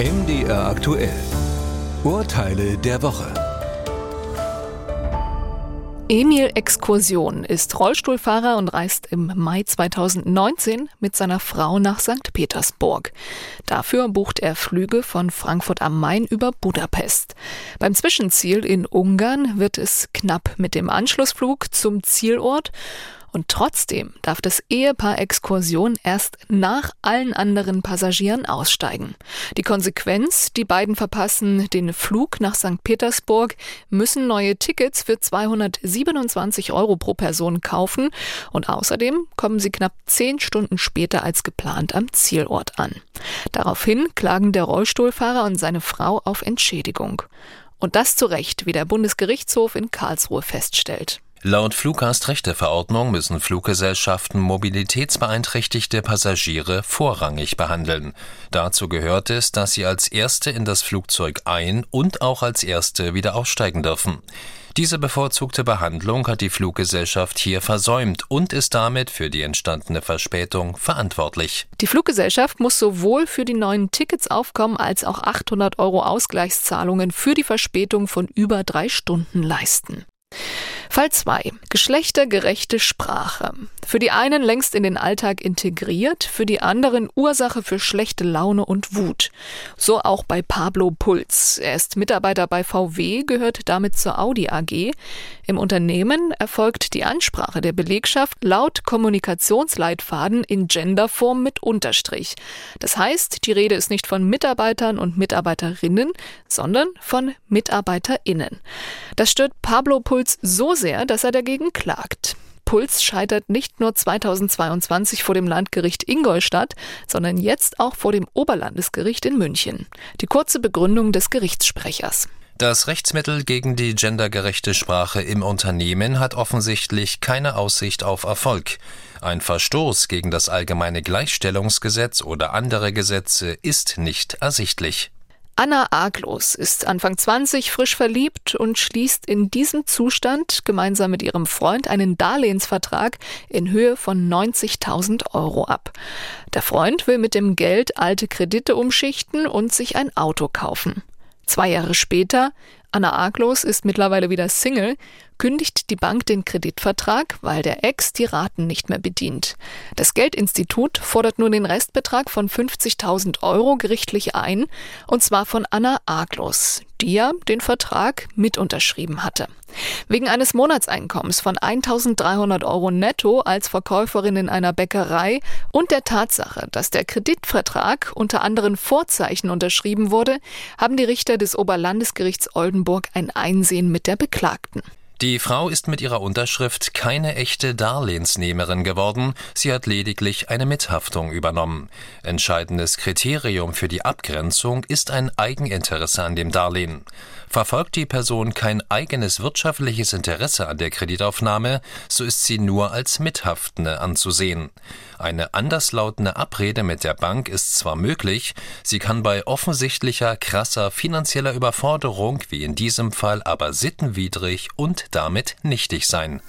MDR aktuell. Urteile der Woche. Emil Exkursion ist Rollstuhlfahrer und reist im Mai 2019 mit seiner Frau nach St. Petersburg. Dafür bucht er Flüge von Frankfurt am Main über Budapest. Beim Zwischenziel in Ungarn wird es knapp mit dem Anschlussflug zum Zielort und trotzdem darf das Ehepaar Exkursion erst nach allen anderen Passagieren aussteigen. Die Konsequenz, die beiden verpassen den Flug nach St. Petersburg, müssen neue Tickets für 227 Euro pro Person kaufen und außerdem kommen sie knapp zehn Stunden später als geplant am Zielort an. Daraufhin klagen der Rollstuhlfahrer und seine Frau auf Entschädigung. Und das zu Recht, wie der Bundesgerichtshof in Karlsruhe feststellt. Laut Fluggastrechteverordnung müssen Fluggesellschaften mobilitätsbeeinträchtigte Passagiere vorrangig behandeln. Dazu gehört es, dass sie als Erste in das Flugzeug ein- und auch als Erste wieder aussteigen dürfen. Diese bevorzugte Behandlung hat die Fluggesellschaft hier versäumt und ist damit für die entstandene Verspätung verantwortlich. Die Fluggesellschaft muss sowohl für die neuen Tickets aufkommen als auch 800 Euro Ausgleichszahlungen für die Verspätung von über drei Stunden leisten. Fall 2. Geschlechtergerechte Sprache. Für die einen längst in den Alltag integriert, für die anderen Ursache für schlechte Laune und Wut. So auch bei Pablo Puls. Er ist Mitarbeiter bei VW, gehört damit zur Audi AG. Im Unternehmen erfolgt die Ansprache der Belegschaft laut Kommunikationsleitfaden in Genderform mit Unterstrich. Das heißt, die Rede ist nicht von Mitarbeitern und Mitarbeiterinnen, sondern von MitarbeiterInnen. Das stört Pablo Puls so sehr, dass er dagegen klagt. Puls scheitert nicht nur 2022 vor dem Landgericht Ingolstadt, sondern jetzt auch vor dem Oberlandesgericht in München. Die kurze Begründung des Gerichtssprechers. Das Rechtsmittel gegen die gendergerechte Sprache im Unternehmen hat offensichtlich keine Aussicht auf Erfolg. Ein Verstoß gegen das allgemeine Gleichstellungsgesetz oder andere Gesetze ist nicht ersichtlich. Anna Arglos ist Anfang 20 frisch verliebt und schließt in diesem Zustand gemeinsam mit ihrem Freund einen Darlehensvertrag in Höhe von 90.000 Euro ab. Der Freund will mit dem Geld alte Kredite umschichten und sich ein Auto kaufen. Zwei Jahre später, Anna Arglos ist mittlerweile wieder Single, kündigt die Bank den Kreditvertrag, weil der Ex die Raten nicht mehr bedient. Das Geldinstitut fordert nun den Restbetrag von 50.000 Euro gerichtlich ein, und zwar von Anna Aglos, die ja den Vertrag mit unterschrieben hatte. Wegen eines Monatseinkommens von 1.300 Euro netto als Verkäuferin in einer Bäckerei und der Tatsache, dass der Kreditvertrag unter anderen Vorzeichen unterschrieben wurde, haben die Richter des Oberlandesgerichts Oldenburg ein Einsehen mit der Beklagten. Die Frau ist mit ihrer Unterschrift keine echte Darlehensnehmerin geworden, sie hat lediglich eine Mithaftung übernommen. Entscheidendes Kriterium für die Abgrenzung ist ein Eigeninteresse an dem Darlehen. Verfolgt die Person kein eigenes wirtschaftliches Interesse an der Kreditaufnahme, so ist sie nur als Mithaftende anzusehen. Eine anderslautende Abrede mit der Bank ist zwar möglich, sie kann bei offensichtlicher krasser finanzieller Überforderung wie in diesem Fall aber sittenwidrig und damit nichtig sein.